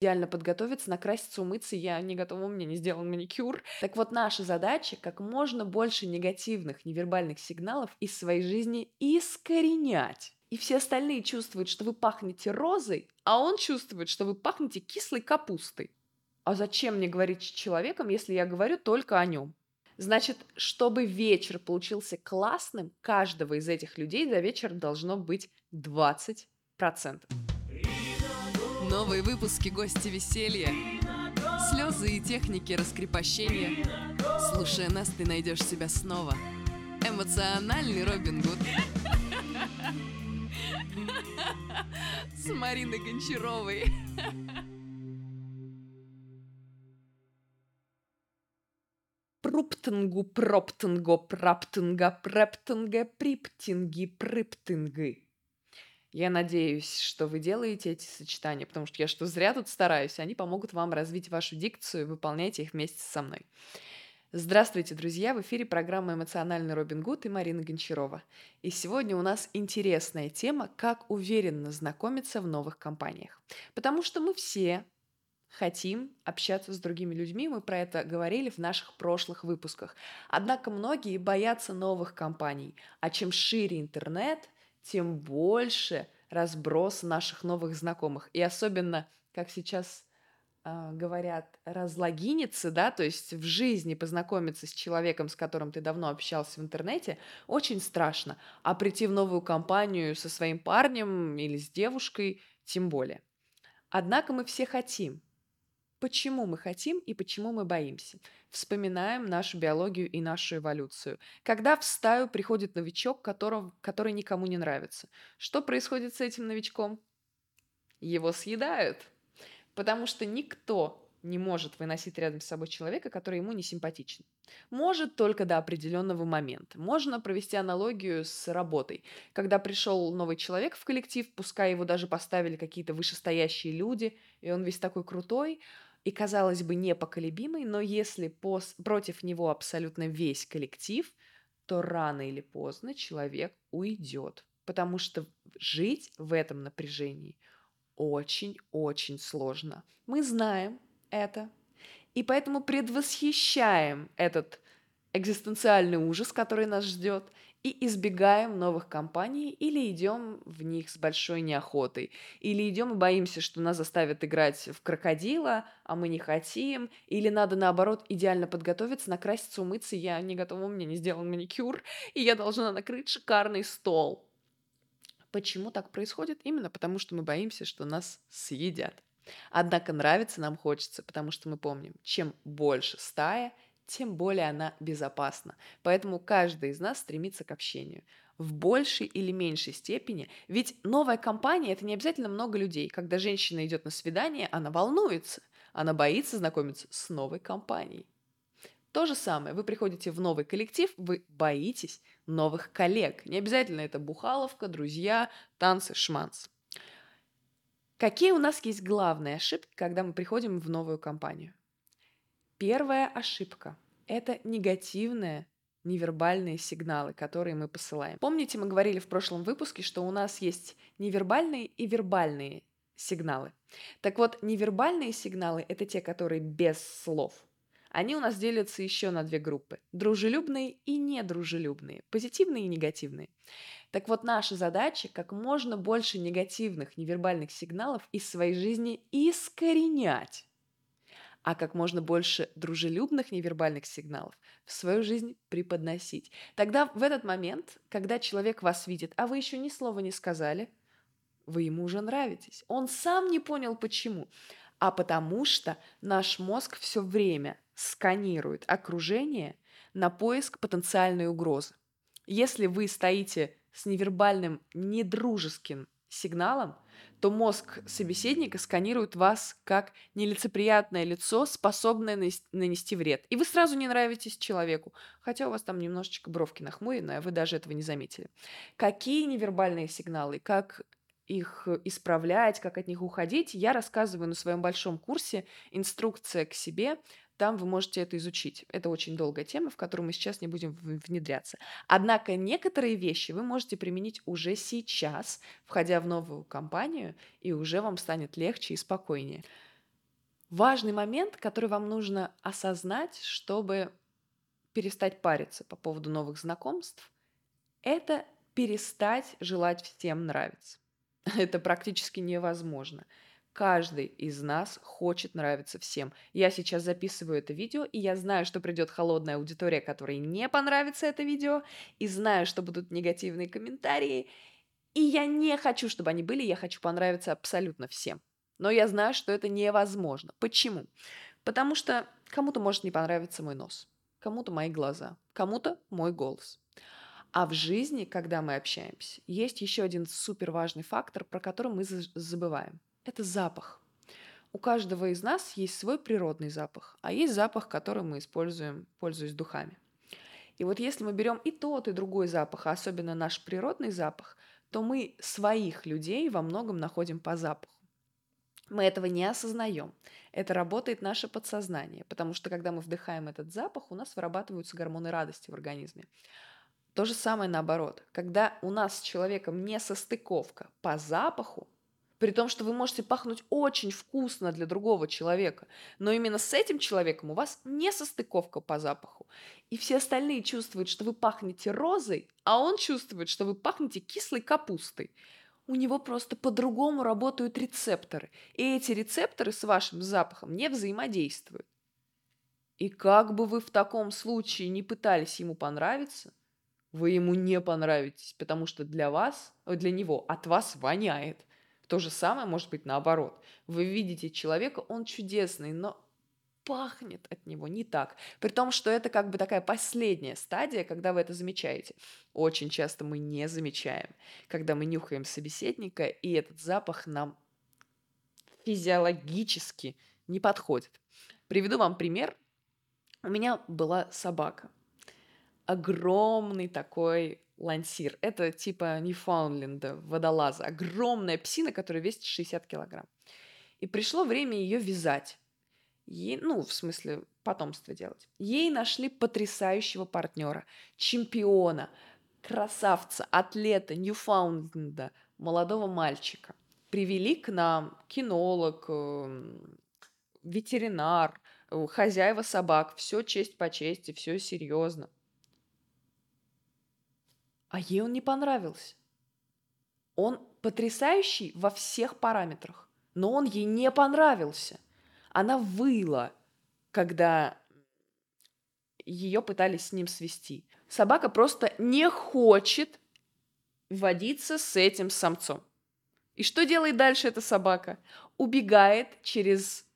идеально подготовиться, накраситься, умыться. Я не готова, у меня не сделан маникюр. Так вот, наша задача как можно больше негативных невербальных сигналов из своей жизни искоренять. И все остальные чувствуют, что вы пахнете розой, а он чувствует, что вы пахнете кислой капустой. А зачем мне говорить с человеком, если я говорю только о нем? Значит, чтобы вечер получился классным, каждого из этих людей за вечер должно быть 20%. Новые выпуски «Гости веселья», слезы и техники раскрепощения. Слушая нас, ты найдешь себя снова. Эмоциональный Робин Гуд. С Мариной Гончаровой. Пруптингу, проптинго, праптинга, прептинга, приптинги, приптинги. Я надеюсь, что вы делаете эти сочетания, потому что я что зря тут стараюсь, они помогут вам развить вашу дикцию, выполняйте их вместе со мной. Здравствуйте, друзья! В эфире программа «Эмоциональный Робин Гуд» и Марина Гончарова. И сегодня у нас интересная тема «Как уверенно знакомиться в новых компаниях». Потому что мы все хотим общаться с другими людьми, мы про это говорили в наших прошлых выпусках. Однако многие боятся новых компаний, а чем шире интернет – тем больше разброс наших новых знакомых. И особенно, как сейчас э, говорят, разлогиниться, да, то есть в жизни познакомиться с человеком, с которым ты давно общался в интернете, очень страшно. А прийти в новую компанию со своим парнем или с девушкой тем более. Однако мы все хотим, Почему мы хотим и почему мы боимся? Вспоминаем нашу биологию и нашу эволюцию. Когда в стаю приходит новичок, которого, который никому не нравится, что происходит с этим новичком? Его съедают. Потому что никто не может выносить рядом с собой человека, который ему не симпатичен. Может только до определенного момента. Можно провести аналогию с работой. Когда пришел новый человек в коллектив, пускай его даже поставили какие-то вышестоящие люди, и он весь такой крутой, и, казалось бы, непоколебимый, но если пос- против него абсолютно весь коллектив, то рано или поздно человек уйдет, потому что жить в этом напряжении очень-очень сложно. Мы знаем это, и поэтому предвосхищаем этот экзистенциальный ужас, который нас ждет, и избегаем новых компаний или идем в них с большой неохотой. Или идем и боимся, что нас заставят играть в крокодила, а мы не хотим. Или надо, наоборот, идеально подготовиться, накраситься, умыться. Я не готова, у меня не сделан маникюр, и я должна накрыть шикарный стол. Почему так происходит? Именно потому, что мы боимся, что нас съедят. Однако нравится нам хочется, потому что мы помним, чем больше стая, тем более она безопасна. Поэтому каждый из нас стремится к общению в большей или меньшей степени. Ведь новая компания – это не обязательно много людей. Когда женщина идет на свидание, она волнуется, она боится знакомиться с новой компанией. То же самое, вы приходите в новый коллектив, вы боитесь новых коллег. Не обязательно это бухаловка, друзья, танцы, шманс. Какие у нас есть главные ошибки, когда мы приходим в новую компанию? Первая ошибка – это негативные невербальные сигналы, которые мы посылаем. Помните, мы говорили в прошлом выпуске, что у нас есть невербальные и вербальные сигналы. Так вот, невербальные сигналы – это те, которые без слов. Они у нас делятся еще на две группы – дружелюбные и недружелюбные, позитивные и негативные. Так вот, наша задача – как можно больше негативных невербальных сигналов из своей жизни искоренять а как можно больше дружелюбных невербальных сигналов в свою жизнь преподносить. Тогда в этот момент, когда человек вас видит, а вы еще ни слова не сказали, вы ему уже нравитесь. Он сам не понял почему. А потому что наш мозг все время сканирует окружение на поиск потенциальной угрозы. Если вы стоите с невербальным, недружеским сигналом, то мозг собеседника сканирует вас как нелицеприятное лицо, способное нанести вред. И вы сразу не нравитесь человеку, хотя у вас там немножечко бровки нахмурены, а вы даже этого не заметили. Какие невербальные сигналы, как их исправлять, как от них уходить, я рассказываю на своем большом курсе «Инструкция к себе», там вы можете это изучить. Это очень долгая тема, в которую мы сейчас не будем внедряться. Однако некоторые вещи вы можете применить уже сейчас, входя в новую компанию, и уже вам станет легче и спокойнее. Важный момент, который вам нужно осознать, чтобы перестать париться по поводу новых знакомств, это перестать желать всем нравиться. Это практически невозможно. Каждый из нас хочет нравиться всем. Я сейчас записываю это видео, и я знаю, что придет холодная аудитория, которой не понравится это видео, и знаю, что будут негативные комментарии, и я не хочу, чтобы они были, я хочу понравиться абсолютно всем. Но я знаю, что это невозможно. Почему? Потому что кому-то может не понравиться мой нос, кому-то мои глаза, кому-то мой голос. А в жизни, когда мы общаемся, есть еще один супер важный фактор, про который мы забываем. Это запах. У каждого из нас есть свой природный запах, а есть запах, который мы используем, пользуясь духами. И вот если мы берем и тот, и другой запах, а особенно наш природный запах, то мы своих людей во многом находим по запаху. Мы этого не осознаем. Это работает наше подсознание, потому что когда мы вдыхаем этот запах, у нас вырабатываются гормоны радости в организме. То же самое наоборот. Когда у нас с человеком не состыковка по запаху, при том, что вы можете пахнуть очень вкусно для другого человека, но именно с этим человеком у вас не состыковка по запаху. И все остальные чувствуют, что вы пахнете розой, а он чувствует, что вы пахнете кислой капустой у него просто по-другому работают рецепторы. И эти рецепторы с вашим запахом не взаимодействуют. И как бы вы в таком случае не пытались ему понравиться, вы ему не понравитесь, потому что для вас, для него от вас воняет. То же самое может быть наоборот. Вы видите человека, он чудесный, но пахнет от него не так. При том, что это как бы такая последняя стадия, когда вы это замечаете. Очень часто мы не замечаем, когда мы нюхаем собеседника, и этот запах нам физиологически не подходит. Приведу вам пример. У меня была собака. Огромный такой лансир. Это типа Ньюфаундленда, водолаза. Огромная псина, которая весит 60 килограмм. И пришло время ее вязать. Ей, ну, в смысле, потомство делать. Ей нашли потрясающего партнера, чемпиона, красавца, атлета, Ньюфаундленда, молодого мальчика. Привели к нам кинолог, эм, ветеринар, э, хозяева собак. Все честь по чести, все серьезно. А ей он не понравился. Он потрясающий во всех параметрах, но он ей не понравился – она выла, когда ее пытались с ним свести. Собака просто не хочет водиться с этим самцом. И что делает дальше эта собака? Убегает через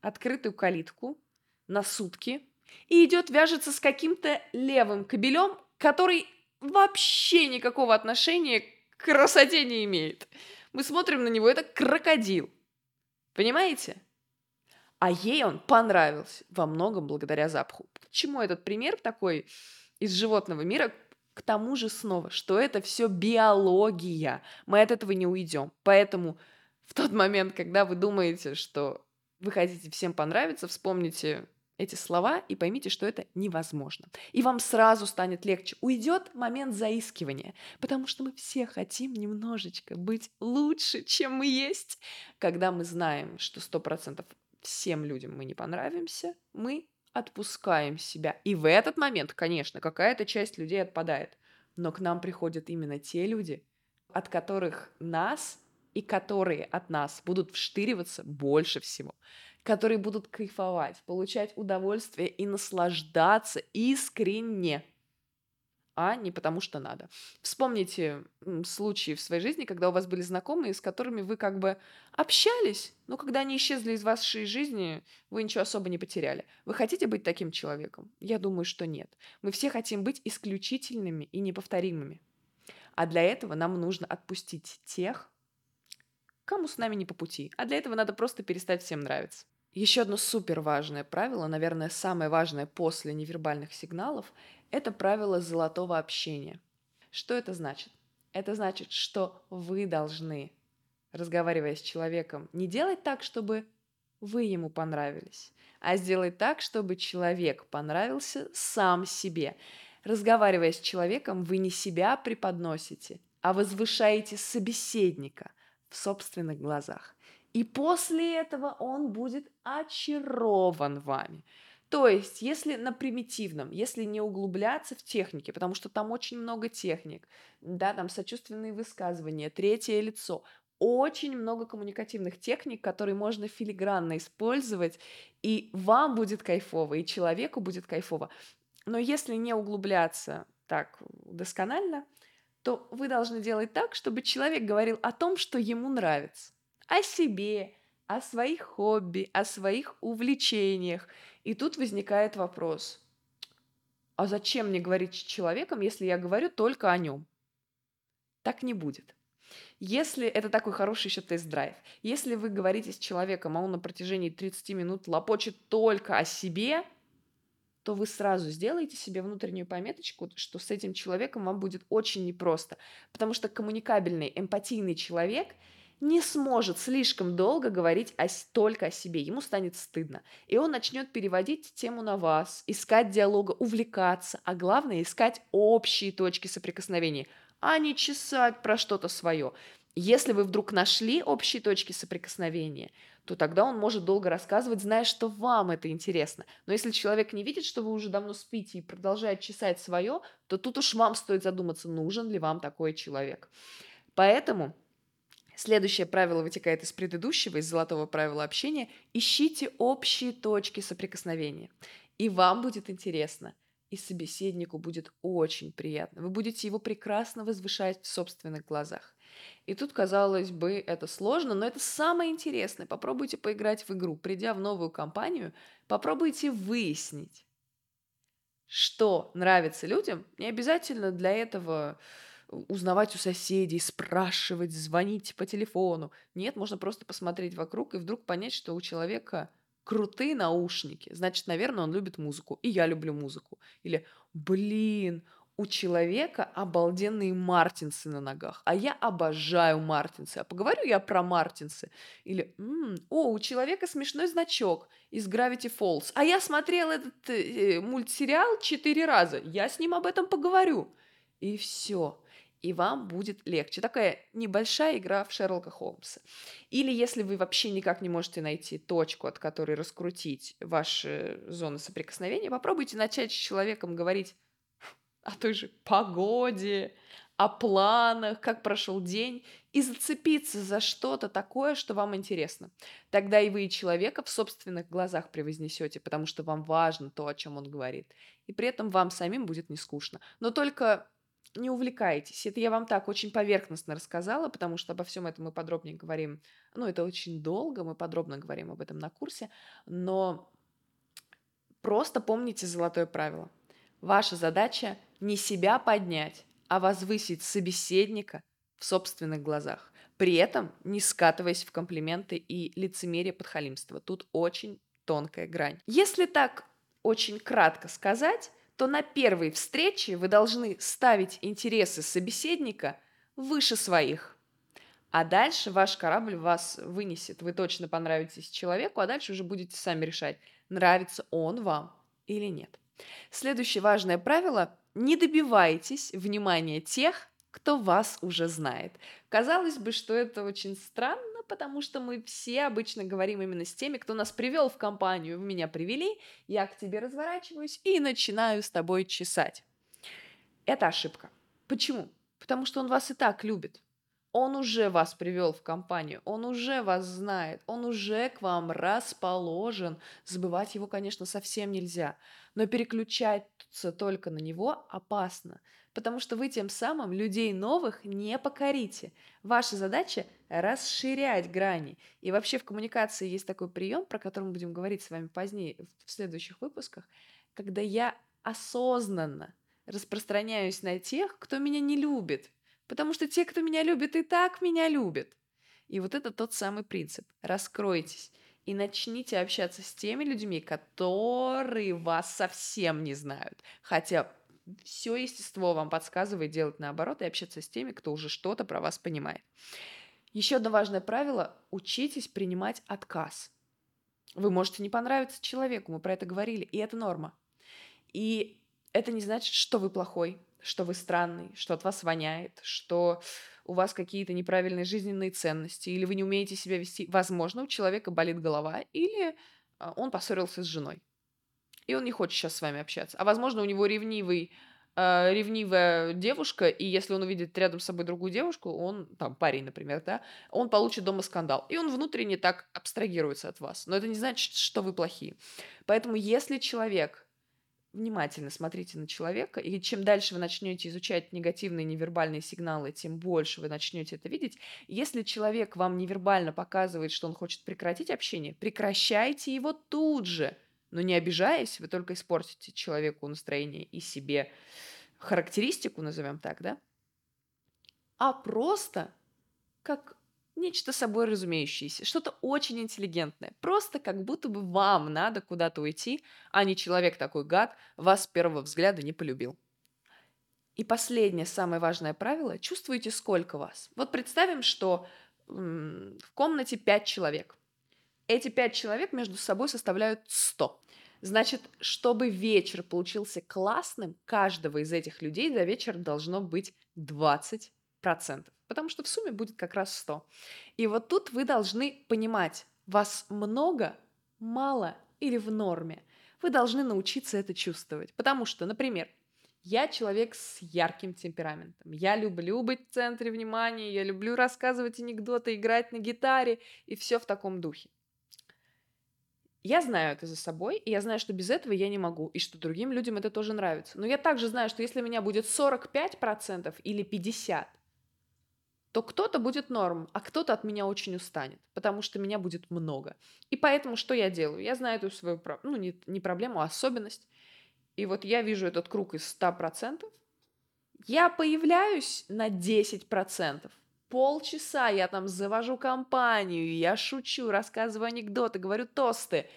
открытую калитку на сутки и идет вяжется с каким-то левым кобелем, который вообще никакого отношения к красоте не имеет. Мы смотрим на него, это крокодил. Понимаете? А ей он понравился во многом благодаря запаху. Почему этот пример такой из животного мира? К тому же снова, что это все биология. Мы от этого не уйдем. Поэтому в тот момент, когда вы думаете, что вы хотите всем понравиться, вспомните эти слова и поймите, что это невозможно. И вам сразу станет легче. Уйдет момент заискивания, потому что мы все хотим немножечко быть лучше, чем мы есть. Когда мы знаем, что сто процентов всем людям мы не понравимся, мы отпускаем себя. И в этот момент, конечно, какая-то часть людей отпадает. Но к нам приходят именно те люди, от которых нас и которые от нас будут вштыриваться больше всего, которые будут кайфовать, получать удовольствие и наслаждаться искренне а не потому что надо. Вспомните случаи в своей жизни, когда у вас были знакомые, с которыми вы как бы общались, но когда они исчезли из вашей жизни, вы ничего особо не потеряли. Вы хотите быть таким человеком? Я думаю, что нет. Мы все хотим быть исключительными и неповторимыми. А для этого нам нужно отпустить тех, кому с нами не по пути. А для этого надо просто перестать всем нравиться. Еще одно супер важное правило, наверное, самое важное после невербальных сигналов, это правило золотого общения. Что это значит? Это значит, что вы должны, разговаривая с человеком, не делать так, чтобы вы ему понравились, а сделать так, чтобы человек понравился сам себе. Разговаривая с человеком, вы не себя преподносите, а возвышаете собеседника в собственных глазах. И после этого он будет очарован вами. То есть, если на примитивном, если не углубляться в технике, потому что там очень много техник, да, там сочувственные высказывания, третье лицо, очень много коммуникативных техник, которые можно филигранно использовать, и вам будет кайфово, и человеку будет кайфово. Но если не углубляться так досконально, то вы должны делать так, чтобы человек говорил о том, что ему нравится, о себе, о своих хобби, о своих увлечениях. И тут возникает вопрос, а зачем мне говорить с человеком, если я говорю только о нем? Так не будет. Если это такой хороший еще тест-драйв, если вы говорите с человеком, а он на протяжении 30 минут лопочет только о себе, то вы сразу сделаете себе внутреннюю пометочку, что с этим человеком вам будет очень непросто. Потому что коммуникабельный, эмпатийный человек – не сможет слишком долго говорить о, только о себе, ему станет стыдно. И он начнет переводить тему на вас, искать диалога, увлекаться, а главное искать общие точки соприкосновения, а не чесать про что-то свое. Если вы вдруг нашли общие точки соприкосновения, то тогда он может долго рассказывать, зная, что вам это интересно. Но если человек не видит, что вы уже давно спите и продолжает чесать свое, то тут уж вам стоит задуматься, нужен ли вам такой человек. Поэтому Следующее правило вытекает из предыдущего, из золотого правила общения. Ищите общие точки соприкосновения. И вам будет интересно, и собеседнику будет очень приятно. Вы будете его прекрасно возвышать в собственных глазах. И тут, казалось бы, это сложно, но это самое интересное. Попробуйте поиграть в игру. Придя в новую компанию, попробуйте выяснить, что нравится людям. Не обязательно для этого узнавать у соседей, спрашивать, звонить по телефону. Нет, можно просто посмотреть вокруг и вдруг понять, что у человека крутые наушники. Значит, наверное, он любит музыку. И я люблю музыку. Или, блин, у человека обалденные мартинсы на ногах, а я обожаю мартинсы. А поговорю я про мартинсы. Или, м-м, о, у человека смешной значок из Gravity Falls, а я смотрел этот э, мультсериал четыре раза. Я с ним об этом поговорю. И все и вам будет легче. Такая небольшая игра в Шерлока Холмса. Или если вы вообще никак не можете найти точку, от которой раскрутить ваши зоны соприкосновения, попробуйте начать с человеком говорить о той же погоде, о планах, как прошел день, и зацепиться за что-то такое, что вам интересно. Тогда и вы человека в собственных глазах превознесете, потому что вам важно то, о чем он говорит. И при этом вам самим будет не скучно. Но только не увлекайтесь. Это я вам так очень поверхностно рассказала, потому что обо всем этом мы подробнее говорим. Ну, это очень долго, мы подробно говорим об этом на курсе, но просто помните золотое правило. Ваша задача не себя поднять, а возвысить собеседника в собственных глазах. При этом не скатываясь в комплименты и лицемерие подхалимства. Тут очень тонкая грань. Если так очень кратко сказать, то на первой встрече вы должны ставить интересы собеседника выше своих. А дальше ваш корабль вас вынесет. Вы точно понравитесь человеку, а дальше уже будете сами решать, нравится он вам или нет. Следующее важное правило – не добивайтесь внимания тех, кто вас уже знает. Казалось бы, что это очень странно, потому что мы все обычно говорим именно с теми, кто нас привел в компанию. Вы меня привели, я к тебе разворачиваюсь и начинаю с тобой чесать. Это ошибка. Почему? Потому что он вас и так любит. Он уже вас привел в компанию, он уже вас знает, он уже к вам расположен. Забывать его, конечно, совсем нельзя, но переключаться только на него опасно потому что вы тем самым людей новых не покорите. Ваша задача – расширять грани. И вообще в коммуникации есть такой прием, про который мы будем говорить с вами позднее в следующих выпусках, когда я осознанно распространяюсь на тех, кто меня не любит, потому что те, кто меня любит, и так меня любят. И вот это тот самый принцип. Раскройтесь и начните общаться с теми людьми, которые вас совсем не знают. Хотя все естество вам подсказывает делать наоборот и общаться с теми, кто уже что-то про вас понимает. Еще одно важное правило – учитесь принимать отказ. Вы можете не понравиться человеку, мы про это говорили, и это норма. И это не значит, что вы плохой, что вы странный, что от вас воняет, что у вас какие-то неправильные жизненные ценности, или вы не умеете себя вести, возможно, у человека болит голова, или а, он поссорился с женой, и он не хочет сейчас с вами общаться. А возможно, у него ревнивый э, ревнивая девушка, и если он увидит рядом с собой другую девушку, он, там, парень, например, да, он получит дома скандал. И он внутренне так абстрагируется от вас. Но это не значит, что вы плохие. Поэтому если человек внимательно смотрите на человека, и чем дальше вы начнете изучать негативные невербальные сигналы, тем больше вы начнете это видеть. Если человек вам невербально показывает, что он хочет прекратить общение, прекращайте его тут же – но не обижаясь, вы только испортите человеку настроение и себе характеристику, назовем так, да? А просто как нечто собой разумеющееся, что-то очень интеллигентное. Просто как будто бы вам надо куда-то уйти, а не человек такой гад вас с первого взгляда не полюбил. И последнее, самое важное правило – чувствуете, сколько вас. Вот представим, что м- в комнате 5 человек. Эти пять человек между собой составляют 100. Значит, чтобы вечер получился классным, каждого из этих людей за вечер должно быть 20%. Потому что в сумме будет как раз 100. И вот тут вы должны понимать, вас много, мало или в норме. Вы должны научиться это чувствовать. Потому что, например, я человек с ярким темпераментом. Я люблю быть в центре внимания, я люблю рассказывать анекдоты, играть на гитаре и все в таком духе. Я знаю это за собой, и я знаю, что без этого я не могу, и что другим людям это тоже нравится. Но я также знаю, что если у меня будет 45% или 50%, то кто-то будет норм, а кто-то от меня очень устанет, потому что меня будет много. И поэтому что я делаю? Я знаю эту свою, ну не, не проблему, а особенность. И вот я вижу этот круг из 100%, я появляюсь на 10%, полчаса я там завожу компанию, я шучу, рассказываю анекдоты, говорю тосты.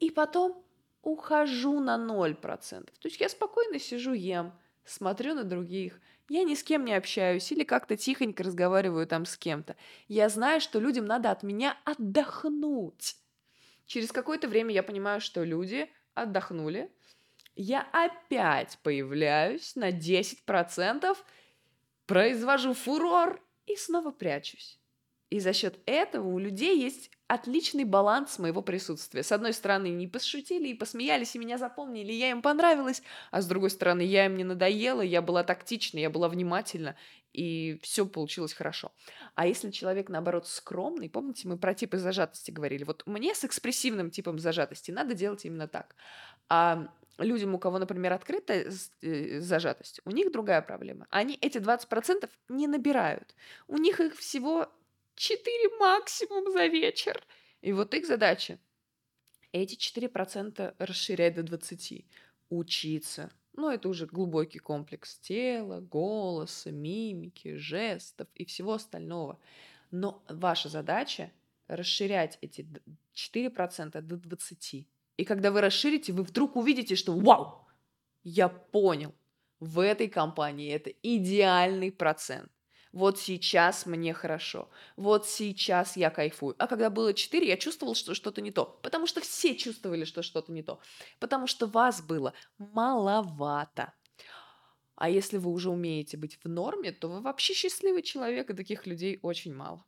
И потом ухожу на 0%. То есть я спокойно сижу, ем, смотрю на других. Я ни с кем не общаюсь или как-то тихонько разговариваю там с кем-то. Я знаю, что людям надо от меня отдохнуть. Через какое-то время я понимаю, что люди отдохнули. Я опять появляюсь на 10%, произвожу фурор и снова прячусь. И за счет этого у людей есть отличный баланс моего присутствия. С одной стороны, не пошутили и посмеялись, и меня запомнили, и я им понравилась, а с другой стороны, я им не надоела, я была тактична, я была внимательна, и все получилось хорошо. А если человек, наоборот, скромный, помните, мы про типы зажатости говорили, вот мне с экспрессивным типом зажатости надо делать именно так. А людям, у кого, например, открытая э, зажатость, у них другая проблема. Они эти 20% не набирают. У них их всего 4 максимум за вечер. И вот их задача эти 4% расширять до 20. Учиться. Ну, это уже глубокий комплекс тела, голоса, мимики, жестов и всего остального. Но ваша задача расширять эти 4% до 20%. И когда вы расширите, вы вдруг увидите, что вау, я понял, в этой компании это идеальный процент. Вот сейчас мне хорошо, вот сейчас я кайфую. А когда было 4, я чувствовал, что что-то не то. Потому что все чувствовали, что что-то не то. Потому что вас было маловато. А если вы уже умеете быть в норме, то вы вообще счастливый человек, и таких людей очень мало.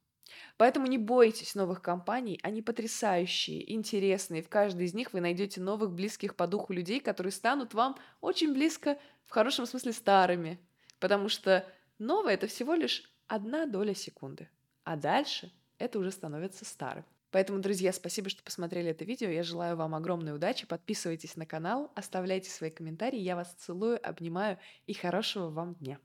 Поэтому не бойтесь новых компаний, они потрясающие, интересные. В каждой из них вы найдете новых близких по духу людей, которые станут вам очень близко, в хорошем смысле, старыми. Потому что новое — это всего лишь одна доля секунды. А дальше это уже становится старым. Поэтому, друзья, спасибо, что посмотрели это видео. Я желаю вам огромной удачи. Подписывайтесь на канал, оставляйте свои комментарии. Я вас целую, обнимаю и хорошего вам дня.